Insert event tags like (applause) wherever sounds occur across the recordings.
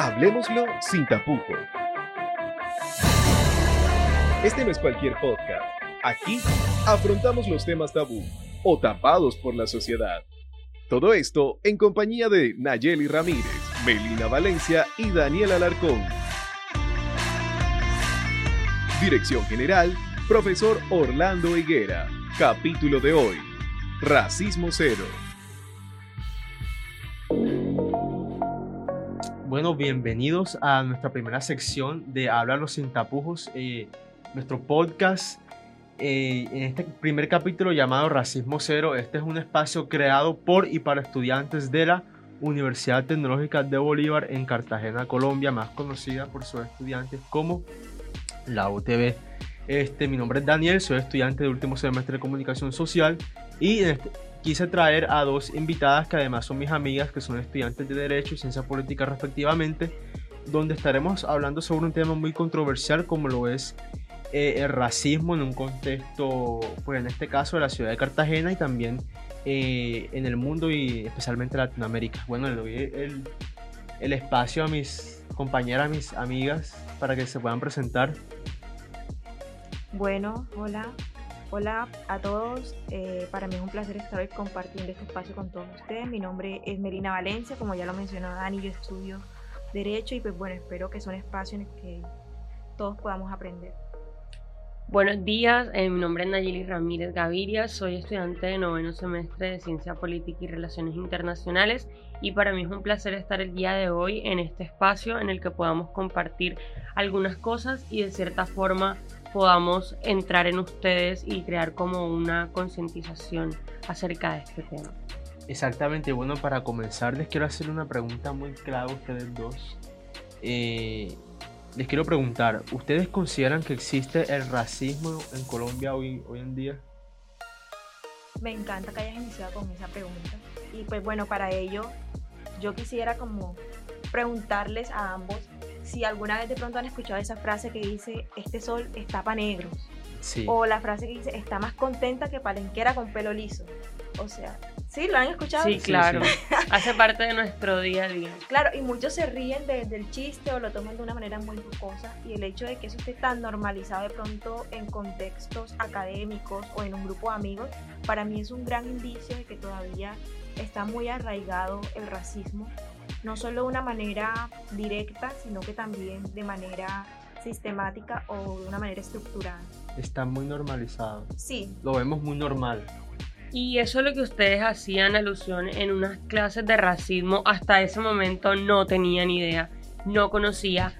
Hablemoslo sin tapujos. Este no es cualquier podcast. Aquí afrontamos los temas tabú o tapados por la sociedad. Todo esto en compañía de Nayeli Ramírez, Melina Valencia y Daniel Alarcón. Dirección General, Profesor Orlando Higuera. Capítulo de hoy. Racismo Cero. Bienvenidos a nuestra primera sección de Háblalo sin tapujos, eh, nuestro podcast. eh, en este primer capítulo llamado Racismo Cero, este es un espacio creado por y para estudiantes de la Universidad Tecnológica de Bolívar en Cartagena, Colombia, más conocida por sus estudiantes como la UTB. Este, mi nombre es Daniel, soy estudiante de último semestre de comunicación social y en este- quise traer a dos invitadas que además son mis amigas, que son estudiantes de Derecho y Ciencia Política respectivamente, donde estaremos hablando sobre un tema muy controversial como lo es eh, el racismo en un contexto, pues en este caso de la ciudad de Cartagena y también eh, en el mundo y especialmente Latinoamérica. Bueno, le doy el, el espacio a mis compañeras, a mis amigas, para que se puedan presentar. Bueno, hola, hola a todos. Eh, para mí es un placer estar hoy compartiendo este espacio con todos ustedes. Mi nombre es Melina Valencia, como ya lo mencionó Dani, yo estudio Derecho y pues bueno, espero que son espacios en los que todos podamos aprender. Buenos días, eh, mi nombre es Nayeli Ramírez Gaviria, soy estudiante de noveno semestre de Ciencia Política y Relaciones Internacionales y para mí es un placer estar el día de hoy en este espacio en el que podamos compartir algunas cosas y de cierta forma podamos entrar en ustedes y crear como una concientización acerca de este tema. Exactamente, bueno, para comenzar les quiero hacer una pregunta muy clara a ustedes dos. Eh, les quiero preguntar, ¿ustedes consideran que existe el racismo en Colombia hoy, hoy en día? Me encanta que hayas iniciado con esa pregunta. Y pues bueno, para ello yo quisiera como preguntarles a ambos si alguna vez de pronto han escuchado esa frase que dice, este sol está para negros. Sí. O la frase que dice, está más contenta que palenquera con pelo liso. O sea, ¿sí? ¿Lo han escuchado? Sí, Sí, claro, sí. (laughs) hace parte de nuestro día a día. Claro, y muchos se ríen de- del chiste o lo toman de una manera muy jocosa. Y el hecho de que eso esté tan normalizado de pronto en contextos académicos o en un grupo de amigos, para mí es un gran indicio de que todavía está muy arraigado el racismo. No solo de una manera directa, sino que también de manera sistemática o de una manera estructurada. Está muy normalizado. Sí, Lo vemos muy normal. Y eso es lo que ustedes hacían alusión en unas clases de racismo. Hasta ese momento no tenía ni idea, no conocía.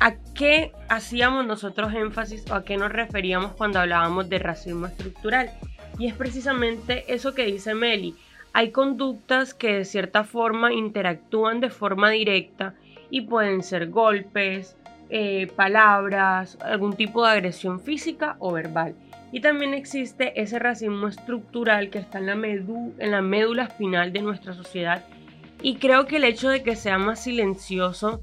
¿A qué hacíamos nosotros énfasis o a qué nos referíamos cuando hablábamos de racismo estructural? Y es precisamente eso que dice Meli. Hay conductas que de cierta forma interactúan de forma directa y pueden ser golpes, eh, palabras, algún tipo de agresión física o verbal. Y también existe ese racismo estructural que está en la, medu- en la médula espinal de nuestra sociedad. Y creo que el hecho de que sea más silencioso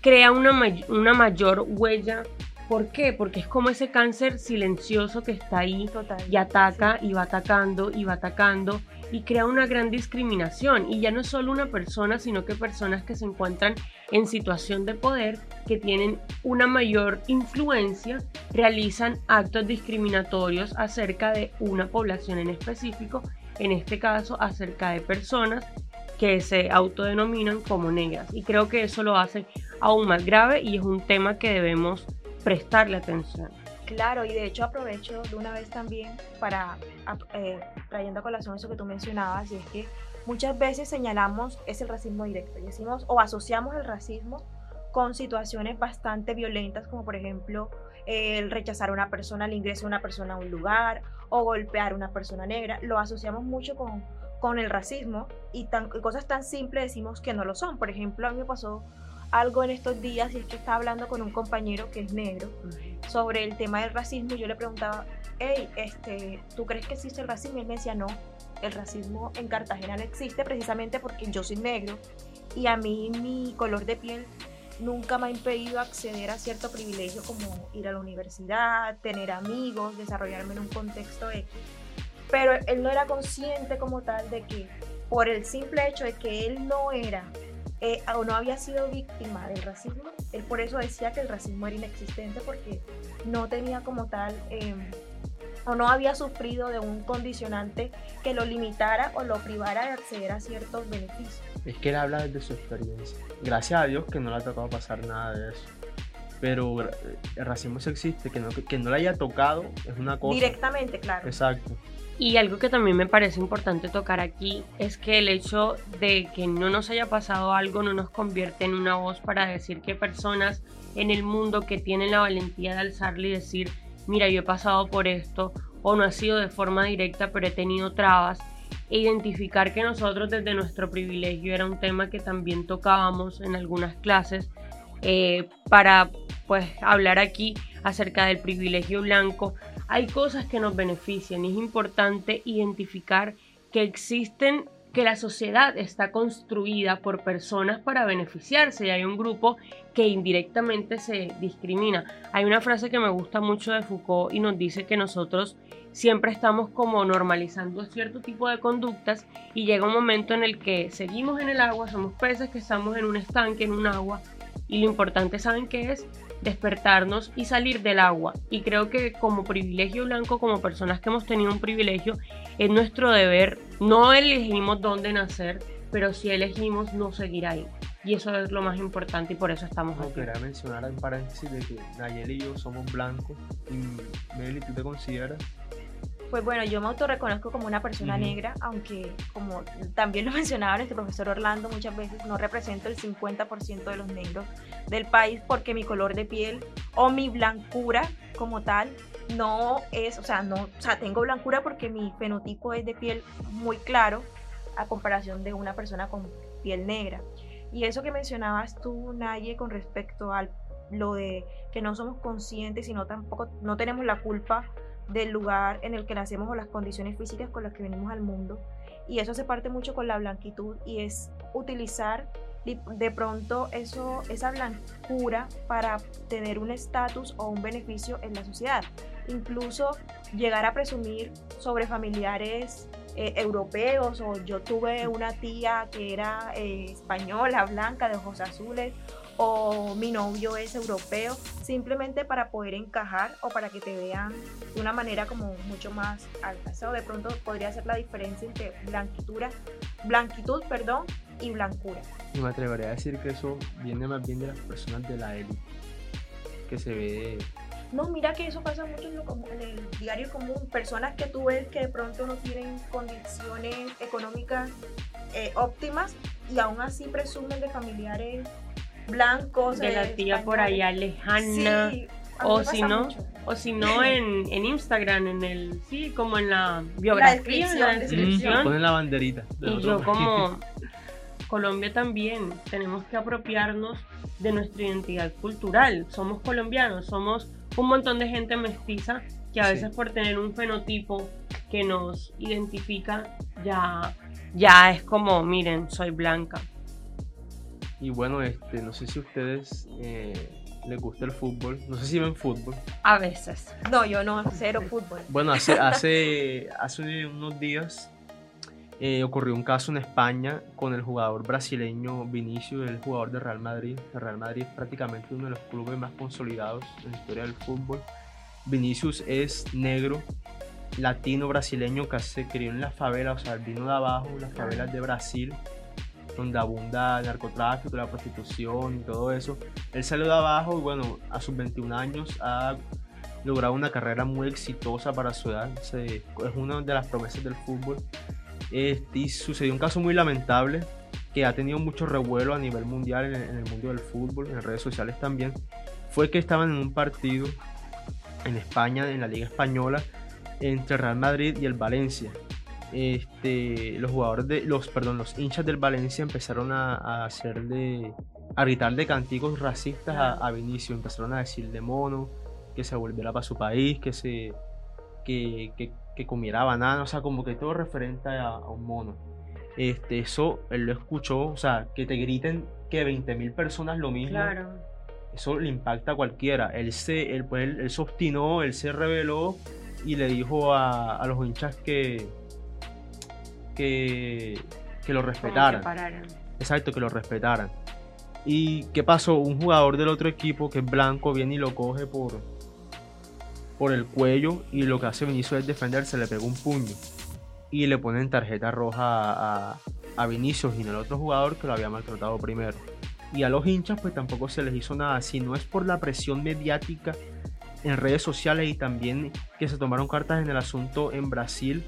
crea una, may- una mayor huella. ¿Por qué? Porque es como ese cáncer silencioso que está ahí total. y ataca y va atacando y va atacando y crea una gran discriminación. Y ya no es solo una persona, sino que personas que se encuentran en situación de poder, que tienen una mayor influencia, realizan actos discriminatorios acerca de una población en específico, en este caso acerca de personas que se autodenominan como negras. Y creo que eso lo hace aún más grave y es un tema que debemos prestarle atención. Claro, y de hecho aprovecho de una vez también para, eh, trayendo a colación eso que tú mencionabas, y es que muchas veces señalamos es el racismo directo, y decimos o asociamos el racismo con situaciones bastante violentas, como por ejemplo el rechazar a una persona, el ingreso de una persona a un lugar, o golpear a una persona negra, lo asociamos mucho con, con el racismo, y cosas tan simples decimos que no lo son. Por ejemplo, a mí me pasó algo en estos días, y es que estaba hablando con un compañero que es negro, sobre el tema del racismo y yo le preguntaba, hey, este, ¿tú crees que existe el racismo? Y él me decía, no, el racismo en Cartagena no existe precisamente porque yo soy negro y a mí mi color de piel nunca me ha impedido acceder a cierto privilegio como ir a la universidad, tener amigos, desarrollarme en un contexto X. Pero él no era consciente como tal de que por el simple hecho de que él no era eh, o no había sido víctima del racismo, él por eso decía que el racismo era inexistente porque no tenía como tal em, o no había sufrido de un condicionante que lo limitara o lo privara de acceder a ciertos beneficios. Es que él habla desde su experiencia. Gracias a Dios que no le ha tocado pasar nada de eso. Pero eh, el racismo sí existe, que no, que no le haya tocado es una cosa. Directamente, claro. Exacto. Y algo que también me parece importante tocar aquí es que el hecho de que no nos haya pasado algo no nos convierte en una voz para decir que personas en el mundo que tienen la valentía de alzarle y decir, mira, yo he pasado por esto, o no ha sido de forma directa, pero he tenido trabas, e identificar que nosotros desde nuestro privilegio era un tema que también tocábamos en algunas clases, eh, para pues hablar aquí acerca del privilegio blanco, hay cosas que nos benefician y es importante identificar que existen que la sociedad está construida por personas para beneficiarse y hay un grupo que indirectamente se discrimina. Hay una frase que me gusta mucho de Foucault y nos dice que nosotros siempre estamos como normalizando cierto tipo de conductas y llega un momento en el que seguimos en el agua, somos peces que estamos en un estanque, en un agua y lo importante, ¿saben qué es? Despertarnos y salir del agua. Y creo que como privilegio blanco, como personas que hemos tenido un privilegio, es nuestro deber. No elegimos dónde nacer, pero si elegimos no seguir ahí. Y eso es lo más importante y por eso estamos No, aquí. quería mencionar en paréntesis de que y yo somos blancos. Y Meli, ¿tú te consideras? Pues bueno, yo me autorreconozco como una persona negra, aunque como también lo (laughs) mencionaba nuestro profesor Orlando muchas veces, no represento el 50% de los negros del país porque mi color de piel o mi blancura como tal no es, o sea, no, o sea, tengo blancura porque mi fenotipo es de piel muy claro a comparación de una persona con piel negra. Y eso que mencionabas tú, Naye, con respecto a lo de que no somos conscientes y no tampoco no tenemos la culpa del lugar en el que nacemos o las condiciones físicas con las que venimos al mundo. Y eso se parte mucho con la blanquitud y es utilizar de- pronto eso, esa blancura para tener un estatus o un beneficio en la sociedad. Incluso llegar a presumir sobre familiares eh, europeos o yo tuve una tía que era eh, española, blanca, de ojos azules o mi novio es europeo, simplemente para poder encajar o para que te vean de una manera como mucho más alta. Eso de pronto podría ser la diferencia entre blanquitura, blanquitud, perdón, y blancura. Y me atrevería a decir que eso viene más bien de las personas de la élite. Que se ve. No, mira que eso pasa mucho en, lo comu- en el diario común. Personas que tú ves que de pronto no tienen condiciones económicas eh, óptimas y aún así presumen de familiares blancos. De la eh, tía por allá lejana. Sí, o si no, mucho. o si no (laughs) en, en Instagram, en el, sí, como en la biografía, en la descripción, descripción. Ponen la banderita. de Y yo como (laughs) Colombia también tenemos que apropiarnos de nuestra identidad cultural. Somos colombianos, somos un montón de gente mestiza que a Sí. veces por tener un fenotipo que nos identifica ya, ya es como, miren, soy blanca. Y bueno, este, no sé si a ustedes eh, les gusta el fútbol. No sé si ven fútbol. A veces. No, yo no, cero fútbol. Bueno, hace, (laughs) hace, hace unos días eh, ocurrió un caso en España con el jugador brasileño Vinicius, el jugador de Real Madrid. El Real Madrid es prácticamente uno de los clubes más consolidados en la historia del fútbol. Vinicius es negro, latino, brasileño, que se crió en la favela, o sea, vino de abajo, las favelas de Brasil, donde abunda el narcotráfico, la prostitución y todo eso. Él salió de abajo y bueno, a sus 21 años ha logrado una carrera muy exitosa para su edad. Se- es una de las promesas del fútbol. Este, y sucedió un caso muy lamentable que ha tenido mucho revuelo a nivel mundial en en el mundo del fútbol, en redes sociales también. Fue que estaban en un partido en España, en la Liga Española, entre Real Madrid y el Valencia. Este, los jugadores de los, perdón, los hinchas del Valencia empezaron a, a hacerle, a gritarle canticos racistas a, a Vinicius, empezaron a decirle mono, que se volviera para su país, que se que, que, que comiera banana, o sea, como que todo referente a, a un mono. Este, eso él lo escuchó, o sea, que te griten que 20.000 personas lo mismo, Claro. eso le impacta a cualquiera. Él se, él, pues, él, él se obstinó, él se rebeló y le dijo a, a los hinchas que, que, que lo que respetaran. pararan. exacto, que lo respetaran. ¿Y qué pasó? Un jugador del otro equipo que es blanco viene y lo coge por, por el cuello y lo que hace Vinicius es defenderse, le pega un puño y le ponen tarjeta roja a, a Vinicius y no el otro jugador que lo había maltratado primero. Y a los hinchas pues tampoco se les hizo nada, si no es por la presión mediática en redes sociales y también que se tomaron cartas en el asunto en Brasil,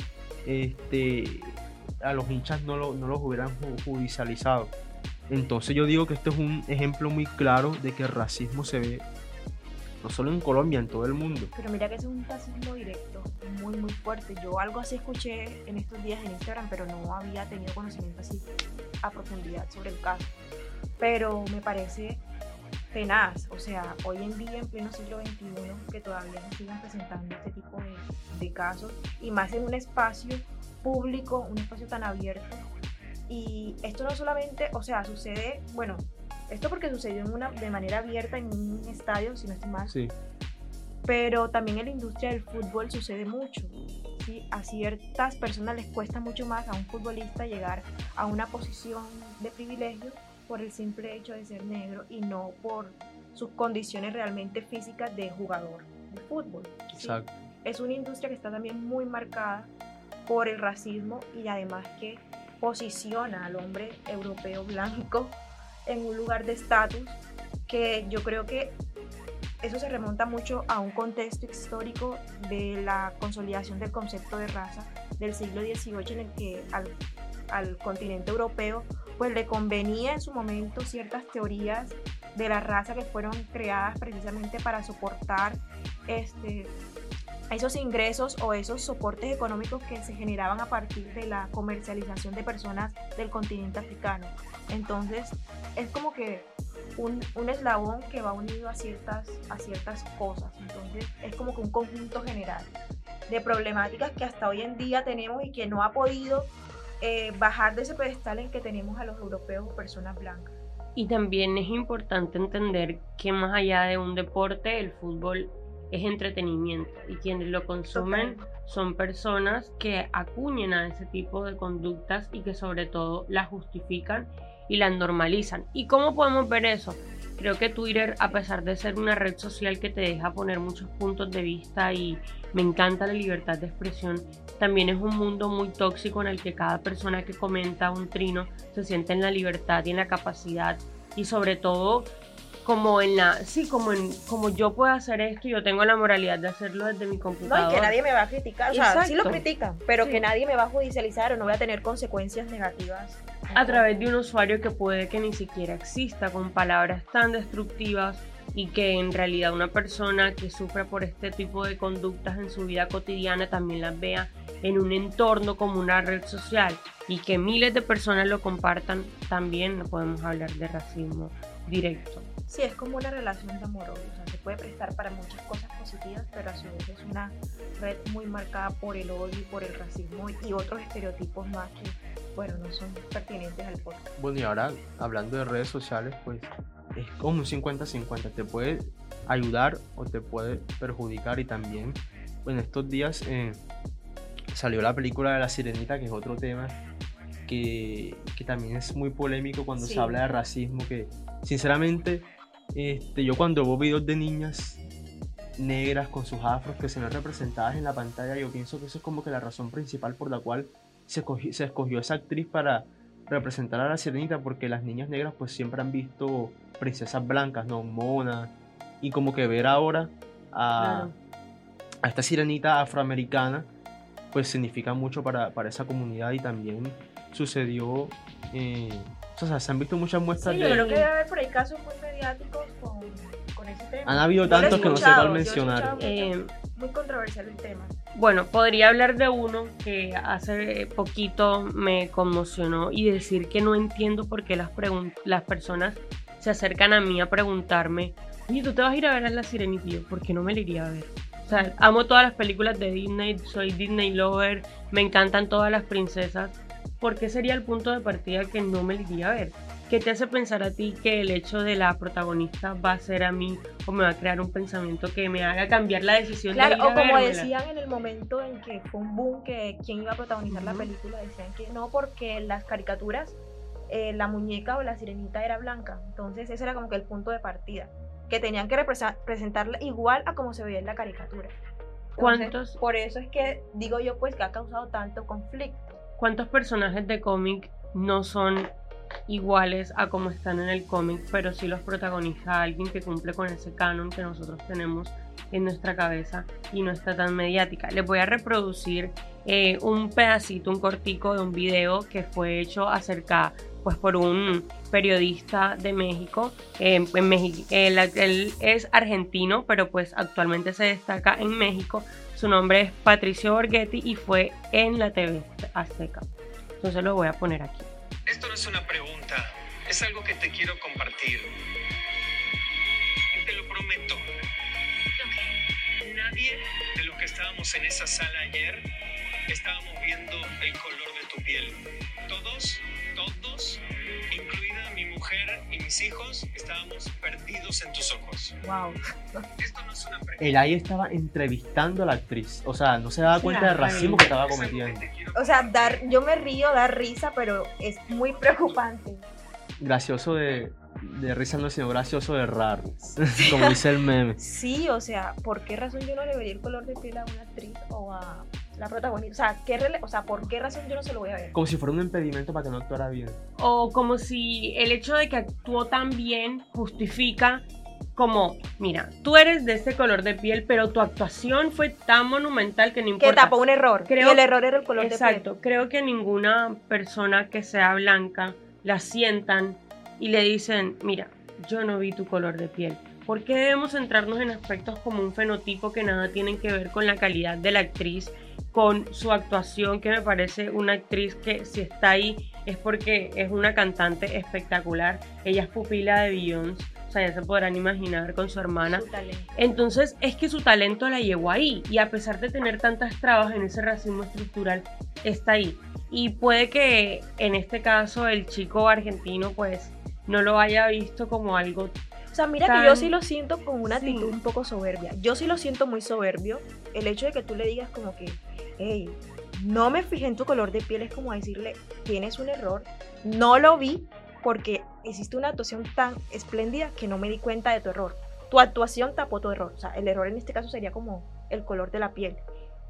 este, a los hinchas no, lo, no los hubieran judicializado. Entonces yo digo que esto es un ejemplo muy claro de que el racismo se ve no solo en Colombia, en todo el mundo. Pero mira que es un racismo directo, muy, muy fuerte. Yo algo así escuché en estos días en Instagram, pero no había tenido conocimiento así a profundidad sobre el caso. Pero me parece tenaz, o sea, hoy en día, en pleno siglo XXI, que todavía nos sigan presentando este tipo de, de casos, y más en un espacio público, un espacio tan abierto. Y esto no solamente, o sea, sucede, bueno, esto porque sucedió en una, de manera abierta en un estadio, si no estoy mal. Sí. Pero también en la industria del fútbol sucede mucho. ¿sí? A ciertas personas les cuesta mucho más a un futbolista llegar a una posición de privilegio por el simple hecho de ser negro y no por sus condiciones realmente físicas de jugador de fútbol. ¿sí? Exacto. Es una industria que está también muy marcada por el racismo y además que posiciona al hombre europeo blanco (laughs) en un lugar de estatus que yo creo que eso se remonta mucho a un contexto histórico de la consolidación del concepto de raza del siglo XVIII en el que al, al continente europeo pues le convenía en su momento ciertas teorías de la raza que fueron creadas precisamente para soportar este, esos ingresos o esos soportes económicos que se generaban a partir de la comercialización de personas del continente africano. Entonces, es como que un, un, eslabón que va unido a ciertas, a ciertas cosas. Entonces, es como que un conjunto general de problemáticas que hasta hoy en día tenemos y que no ha podido eh, bajar de ese pedestal en que tenemos a los europeos personas blancas. Y también es importante entender que más allá de un deporte, el fútbol es entretenimiento y quienes lo consumen son personas que acuñen a ese tipo de conductas y que sobre todo las justifican y las normalizan. ¿Y cómo podemos ver eso? Creo que Twitter, a pesar de ser una red social que te deja poner muchos puntos de vista y me encanta la libertad de expresión, también es un mundo muy tóxico en el que cada persona que comenta un trino se siente en la libertad y en la capacidad y sobre todo como en la sí como en como yo puedo hacer esto yo tengo la moralidad de hacerlo desde mi No, computadora y que nadie me va a criticar. O sea, sí lo critican, pero Sí. que nadie me va a judicializar o no voy a tener consecuencias negativas. a través de un usuario que puede que ni siquiera exista con palabras tan destructivas y que en realidad una persona que sufre por este tipo de conductas en su vida cotidiana también las vea en un entorno como una red social y que miles de personas lo compartan también no podemos hablar de racismo directo Sí, es como una relación de amor, o sea, se puede prestar para muchas cosas positivas, pero a su vez es una red muy marcada por el odio y por el racismo y otros estereotipos más que, bueno, no son pertinentes al podcast. Bueno, y ahora hablando de redes sociales, pues es como un 50-50. Te puede ayudar o te puede perjudicar. Y también, bueno, estos días eh, salió la película de La Sirenita, que es otro tema que, que también es muy polémico cuando Sí. se habla de racismo. Que sinceramente, este, yo cuando veo videos de niñas negras con sus afros que se ven representadas en la pantalla, yo pienso que eso es como que la razón principal por la cual se escogió, se escogió esa actriz para representar a la sirenita porque las niñas negras pues siempre han visto princesas blancas, no monas y como que ver ahora a, Claro. a esta sirenita afroamericana pues significa mucho para, para esa comunidad y también sucedió eh, o sea, se han visto muchas muestras Sí, yo de creo que debe haber por ahí casos muy mediáticos con, con ese tema. han habido tantos que no cuál yo he mencionar. Eh, muy controversial el tema. Bueno, podría hablar de uno que hace poquito me conmocionó y decir que no entiendo por qué las, las personas se acercan a mí a preguntarme, oye, ¿tú te vas a ir a ver a La Sirenita? Y yo, ¿por qué no me la iría a ver? O sea, amo todas las películas de Disney, soy Disney lover, me encantan todas las princesas. ¿Por qué sería el punto de partida que no me iría a ver? ¿Qué te hace pensar a ti que el hecho de la protagonista va a ser a mí o me va a crear un pensamiento que me haga cambiar la decisión de Claro, ir a o como vérmela? decían en el momento en que fue un boom que quién iba a protagonizar la película, decían que no porque las caricaturas eh, la muñeca o la sirenita era blanca. Entonces ese era como que el punto de partida, que tenían que represa- presentarla igual a como se veía en la caricatura. Entonces, ¿Cuántos? Por eso es que digo yo pues que ha causado tanto conflicto. ¿Cuántos personajes de cómic no son iguales a como están en el cómic, pero sí los protagoniza alguien que cumple con ese canon que nosotros tenemos en nuestra cabeza y no está tan mediática? Les voy a reproducir eh, un pedacito, un cortico de un video que fue hecho acerca, pues por un periodista de México. eh, en México él, él es argentino, pero pues actualmente se destaca en México. Su nombre es Patricio Borghetti y fue en la TV Azteca. Entonces lo voy a poner aquí. Esto no es una pregunta, es algo que te quiero compartir. Y te lo prometo. Nadie de los que estábamos en esa sala ayer estábamos viendo el color de tu piel. Todos, todos, mujer y mis hijos, estábamos perdidos en tus ojos. Wow. Esto no es una pregunta. El ahí estaba entrevistando a la actriz. O sea, no se daba Sí, cuenta del racismo que estaba cometiendo. O sea, dar, yo me río, da risa, pero es muy preocupante. Gracioso de, de risa no, sino gracioso de raro. (laughs) Como dice el meme. Sí, o sea, ¿por qué razón yo no le vería el color de piel a una actriz o a la protagonista? O sea, ¿qué rele- o sea, ¿por qué razón yo no se lo voy a ver? Como si fuera un impedimento para que no actuara bien. O como si el hecho de que actuó tan bien justifica como, mira, tú eres de este color de piel, pero tu actuación fue tan monumental que no Que importa. tapó un error. Creo- y el error era el color Exacto, creo que ninguna persona que sea blanca la sientan y le dicen, mira, yo no vi tu color de piel. ¿Por qué debemos centrarnos en aspectos como un fenotipo que nada tienen que ver con la calidad de la actriz, con su actuación, que me parece una actriz que si está ahí es porque es una cantante espectacular. Ella es pupila de Beyoncé, o sea, ya se podrán imaginar con su hermana. Su. Entonces es que su talento la llevó ahí y a pesar de tener tantas trabas en ese racismo estructural, está ahí. Y puede que en este caso el chico argentino pues no lo haya visto como algo... O sea, mira tan- que yo sí lo siento con una Sí. actitud un poco soberbia. Yo sí lo siento muy soberbio. El hecho de que tú le digas como que, hey, no me fijé en tu color de piel es como decirle, tienes un error, no lo vi porque hiciste una actuación tan espléndida que no me di cuenta de tu error. Tu actuación tapó tu error. O sea, el error en este caso sería como el color de la piel.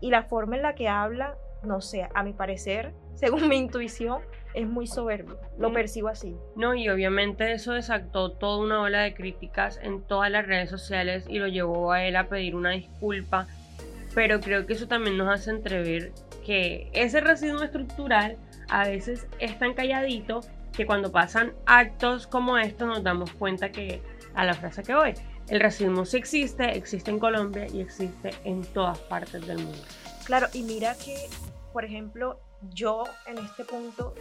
Y la forma en la que habla, no sé, a mi parecer, (laughs) según mi intuición, es muy soberbio. Lo Mm. percibo así. No, y obviamente eso desató toda una ola de críticas en todas las redes sociales y lo llevó a él a pedir una disculpa. Pero creo que eso también nos hace entrever que ese racismo estructural a veces es tan calladito que cuando pasan actos como estos nos damos cuenta que a la frase que voy, el racismo sí existe, existe en Colombia y existe en todas partes del mundo. Claro, y mira que, por ejemplo, yo en este punto,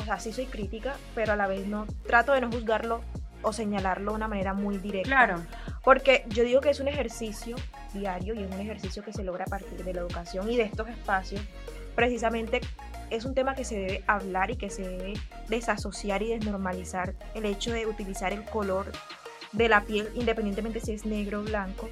o sea, sí soy crítica, pero a la vez no trato de no juzgarlo o señalarlo de una manera muy directa. Claro, Porque yo digo que es un ejercicio diario y es un ejercicio que se logra a partir de la educación y de estos espacios. Precisamente es un tema que se debe hablar y que se debe desasociar y desnormalizar el hecho de utilizar el color de la piel, independientemente si es negro o blanco,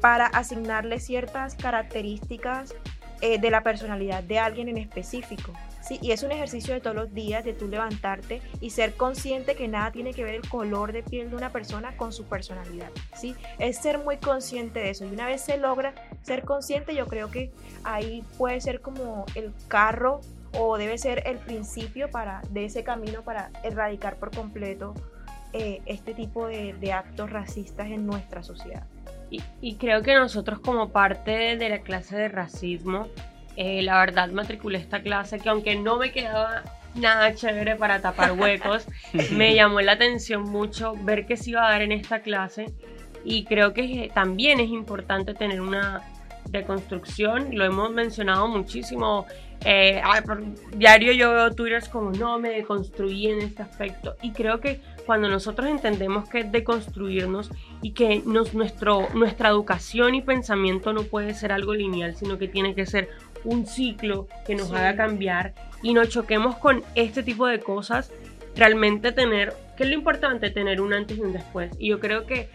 para asignarle ciertas características eh, de la personalidad de alguien en específico. ¿Sí? Y es un ejercicio de todos los días, de tú levantarte y ser consciente que nada tiene que ver el color de piel de una persona con su personalidad. ¿sí? Es ser muy consciente de eso. Y una vez se logra ser consciente, yo creo que ahí puede ser como el carro o debe ser el principio para, de ese camino para erradicar por completo eh, este tipo de, actos racistas en nuestra sociedad. Y creo que nosotros como parte de la clase de racismo, eh, la verdad matriculé esta clase que aunque no me quedaba nada chévere para tapar huecos, (laughs) me llamó la atención mucho ver qué se iba a dar en esta clase y creo que también es importante tener una deconstrucción, lo hemos mencionado muchísimo. eh, diario yo veo twitters como no me deconstruí en este aspecto y creo que cuando nosotros entendemos que es deconstruirnos y que nos, nuestro, nuestra educación y pensamiento no puede ser algo lineal, sino que tiene que ser un ciclo que nos Sí. haga cambiar y nos choquemos con este tipo de cosas, realmente tener, que es lo importante, tener un antes y un después. Y yo creo que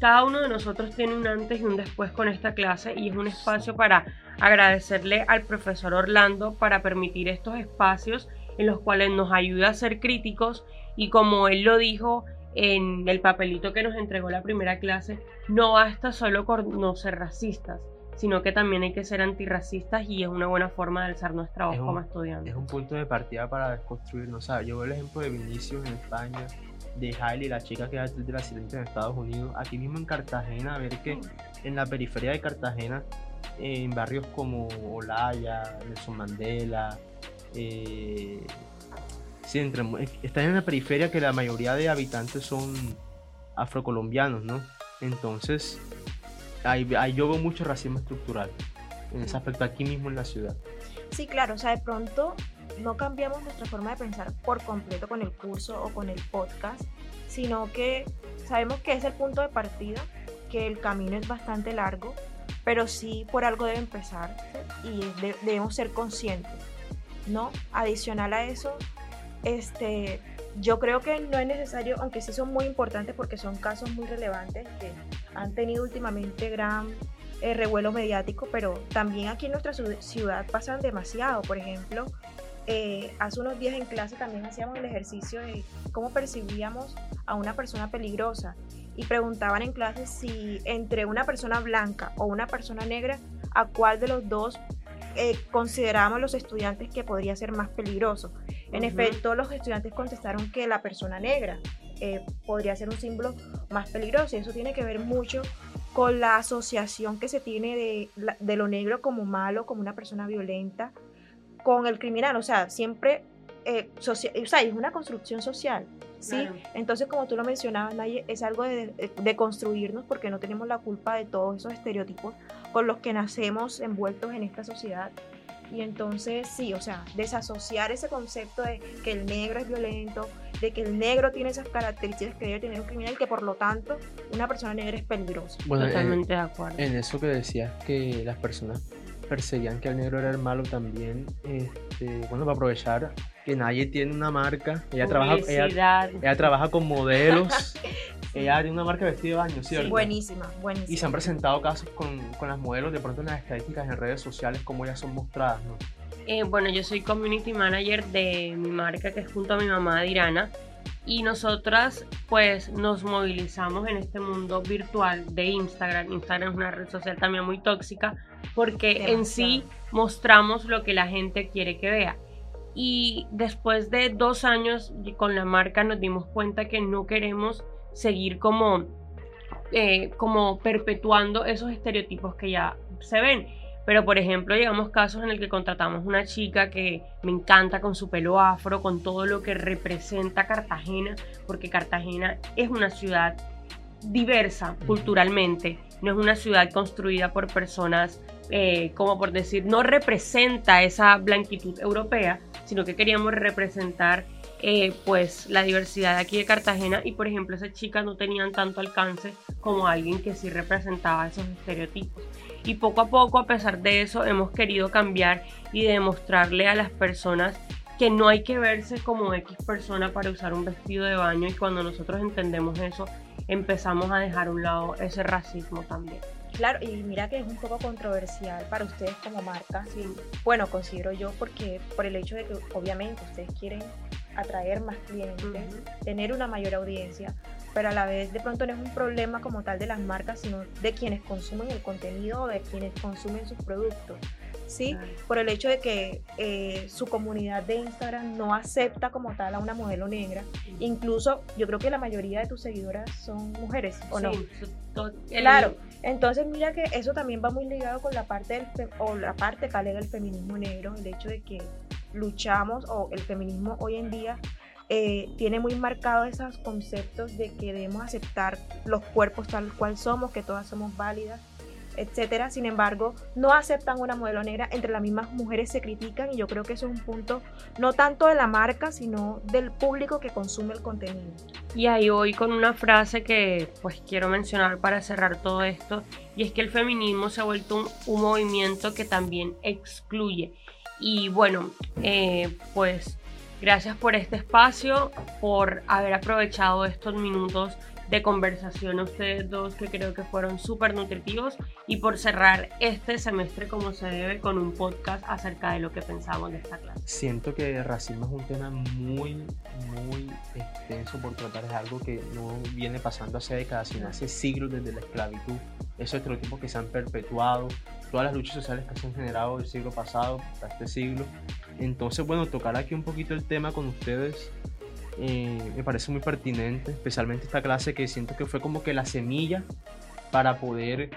cada uno de nosotros tiene un antes y un después con esta clase y es un espacio para agradecerle al profesor Orlando para permitir estos espacios en los cuales nos ayuda a ser críticos Y como él lo dijo en el papelito que nos entregó la primera clase, no basta solo con no ser racistas, sino que también hay que ser antirracistas y es una buena forma de alzar nuestra voz Es un- como estudiantes. Es un punto de partida para desconstruirnos. O sea, yo veo el ejemplo de Vinicius en España, de Hailey, la chica que es de la Silencio en Estados Unidos. Aquí mismo en Cartagena, ver que en la periferia de Cartagena, eh, en barrios como Olaya, Nelson Mandela, eh, sí, entre están en una periferia que la mayoría de habitantes son afrocolombianos, ¿no? Entonces, ahí, ahí yo veo mucho racismo estructural en ese aspecto aquí mismo en la ciudad. Sí, claro, o sea, de pronto no cambiamos nuestra forma de pensar por completo con el curso o con el podcast, sino que sabemos que es el punto de partida, que el camino es bastante largo, pero sí por algo debe empezar y de- debemos ser conscientes, ¿no? Adicional a eso, este, yo creo que no es necesario, aunque sí son muy importantes porque son casos muy relevantes que han tenido últimamente gran eh, revuelo mediático, pero también aquí en nuestra ciu- ciudad pasan demasiado. Por ejemplo, eh, hace unos días en clase también hacíamos el ejercicio de cómo percibíamos a una persona peligrosa y preguntaban en clase si entre una persona blanca o una persona negra, a cuál de los dos eh, considerábamos los estudiantes que podría ser más peligroso. En efecto, los estudiantes contestaron que la persona negra eh, podría ser un símbolo más peligroso y eso tiene que ver mucho con la asociación que se tiene de, de lo negro como malo, como una persona violenta, con el criminal. O sea, siempre, eh, socia- o sea, es una construcción social. ¿sí? Claro. Entonces, como tú lo mencionabas, Naye, es algo de, de- de construirnos porque no tenemos la culpa de todos esos estereotipos con los que nacemos envueltos en esta sociedad. Y entonces, sí, o sea, desasociar ese concepto de que el negro es violento, de que el negro tiene esas características que debe tener un criminal y que por lo tanto una persona negra es peligrosa. Bueno, en, Totalmente de acuerdo. en eso que decías que las personas perseguían que el negro era el malo también, este, bueno, para aprovechar que nadie tiene una marca, ella trabaja, ella, ella trabaja con modelos, (laughs) (laughs) ella tiene una marca de vestido de baño, ¿cierto? Buenísima, buenísima. Y se han presentado casos con, con las modelos, de pronto en las estadísticas en redes sociales, como ellas son mostradas, ¿no? Eh, bueno, yo soy community manager de mi marca que es junto a mi mamá Dirana y nosotras pues nos movilizamos en este mundo virtual de Instagram. Instagram es una red social también muy tóxica porque en sí mostramos lo que la gente quiere que vea. Y después de dos años con la marca nos dimos cuenta que no queremos seguir como, eh, como perpetuando esos estereotipos que ya se ven. Pero, por ejemplo, llegamos casos en el que contratamos una chica que me encanta con su pelo afro, con todo lo que representa Cartagena, porque Cartagena es una ciudad diversa culturalmente, no es una ciudad construida por personas, eh, como por decir, no representa esa blanquitud europea, sino que queríamos representar eh, pues la diversidad de aquí de Cartagena y por ejemplo esas chicas no tenían tanto alcance como alguien que sí representaba esos estereotipos. Y poco a poco, a pesar de eso, hemos querido cambiar y demostrarle a las personas que no hay que verse como X persona para usar un vestido de baño y cuando nosotros entendemos eso, empezamos a dejar a un lado ese racismo también. Claro, y mira que es un poco controversial para ustedes como marca. Bueno, considero yo porque por el hecho de que obviamente ustedes quieren atraer más clientes, Ujú. tener una mayor audiencia, pero a la vez de pronto no es un problema como tal de las marcas, sino de quienes consumen el contenido o de quienes consumen sus productos. ¿sí? Claro. Por el hecho de que eh, su comunidad de Instagram no acepta como tal a una modelo negra. Incluso yo creo que la mayoría de tus seguidoras son mujeres, ¿o no? Sí, su- to- el- Claro, entonces mira que eso también va muy ligado con la parte del o la parte que alega el feminismo negro, el hecho de que luchamos o el feminismo hoy en día eh, tiene muy marcado esos conceptos de que debemos aceptar los cuerpos tal cual somos, que todas somos válidas, etcétera. Sin embargo, no aceptan una modelo negra, entre las mismas mujeres se critican y yo creo que eso es un punto no tanto de la marca, sino del público que consume el contenido. Y ahí voy con una frase que pues quiero mencionar para cerrar todo esto, y es que el feminismo se ha vuelto un movimiento que también excluye. Y bueno, eh, pues gracias por este espacio, por haber aprovechado estos minutos de conversación a ustedes dos que creo que fueron súper nutritivos y por cerrar este semestre como se debe con un podcast acerca de lo que pensamos de esta clase. Siento que racismo es un tema muy, muy extenso por tratar, es algo que no viene pasando hace décadas, sino hace siglos desde la esclavitud. Esos estereotipos que se han perpetuado, todas las luchas sociales que se han generado del siglo pasado hasta este siglo. Entonces, bueno, tocar aquí un poquito el tema con ustedes eh, me parece muy pertinente, especialmente esta clase que siento que fue como que la semilla para poder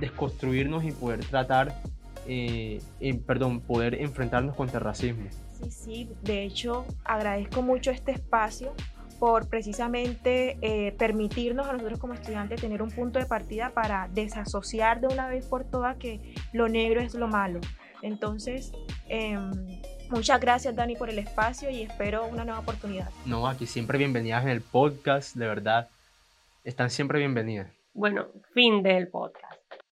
desconstruirnos y poder tratar, eh, perdón, poder enfrentarnos contra el racismo. Sí, sí, de hecho agradezco mucho este espacio por precisamente eh, permitirnos a nosotros como estudiantes tener un punto de partida para desasociar de una vez por todas que lo negro es lo malo. Entonces, em, muchas gracias Dani por el espacio y espero una nueva oportunidad. No, aquí siempre bienvenidas en el podcast, de verdad. Están siempre bienvenidas. Bueno, fin del podcast.